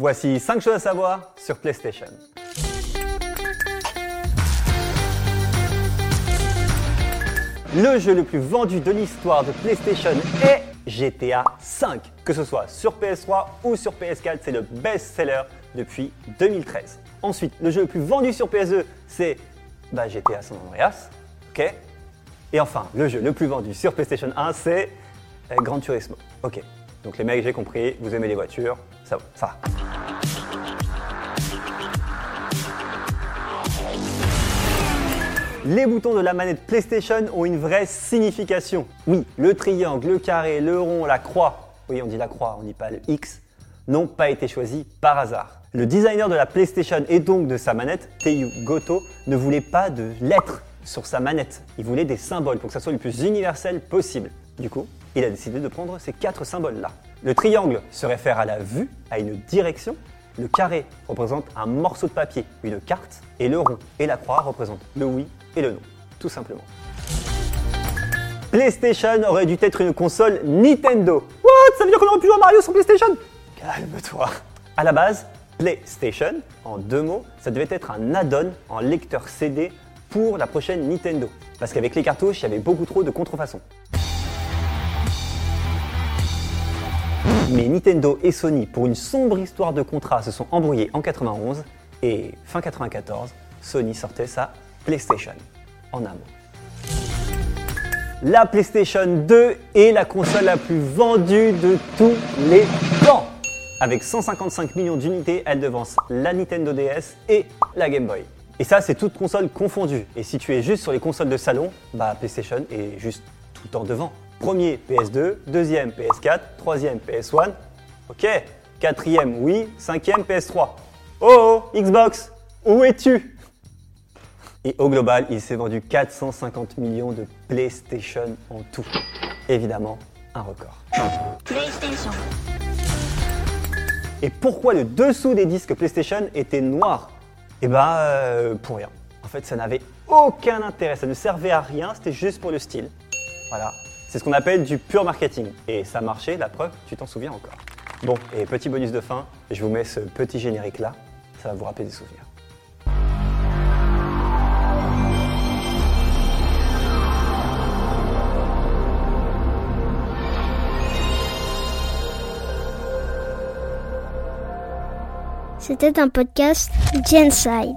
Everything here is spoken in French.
Voici 5 choses à savoir sur PlayStation. Le jeu le plus vendu de l'histoire de PlayStation est GTA V. Que ce soit sur PS3 ou sur PS4, c'est le best-seller depuis 2013. Ensuite, le jeu le plus vendu sur PS2, c'est bah, GTA San Andreas. Et enfin, le jeu le plus vendu sur PlayStation 1, c'est euh, Gran Turismo. Ok. Donc les mecs, j'ai compris, vous aimez les voitures, ça va. Les boutons de la manette PlayStation ont une vraie signification. Oui, le triangle, le carré, le rond, la croix, oui on dit la croix, on dit pas le X, n'ont pas été choisis par hasard. Le designer de la PlayStation et donc de sa manette, Teiyu Goto, ne voulait pas de lettres sur sa manette. Il voulait des symboles pour que ça soit le plus universel possible. Du coup, il a décidé de prendre ces quatre symboles-là. Le triangle se réfère à la vue, à une direction. Le carré représente un morceau de papier, une carte. Et le rond et la croix représentent le oui et le non, tout simplement. PlayStation aurait dû être une console Nintendo. What? Ça veut dire qu'on aurait pu jouer à Mario sur PlayStation? Calme-toi. À la base, PlayStation, en deux mots, ça devait être un add-on en lecteur CD pour la prochaine Nintendo. Parce qu'avec les cartouches, il y avait beaucoup trop de contrefaçons. Mais Nintendo et Sony, pour une sombre histoire de contrat, se sont embrouillés en 91 et fin 94, Sony sortait sa PlayStation en un. La PlayStation 2 est la console la plus vendue de tous les temps. Avec 155 millions d'unités, elle devance la Nintendo DS et la Game Boy. Et ça, c'est toutes consoles confondues. Et si tu es juste sur les consoles de salon, bah PlayStation est juste tout le temps devant. Premier PS2, deuxième PS4, troisième PS1, ok, quatrième oui, cinquième PS3. Oh, oh Xbox, où es-tu? Et au global, il s'est vendu 450 millions de PlayStation en tout. Évidemment, un record. PlayStation. Et pourquoi le dessous des disques PlayStation était noir? Eh bah, euh, pour rien. En fait, ça n'avait aucun intérêt, ça ne servait à rien, c'était juste pour le style. Voilà, c'est ce qu'on appelle du pur marketing. Et ça marchait, la preuve, tu t'en souviens encore. Bon, et petit bonus de fin, je vous mets ce petit générique là, ça va vous rappeler des souvenirs. C'était un podcast Genside.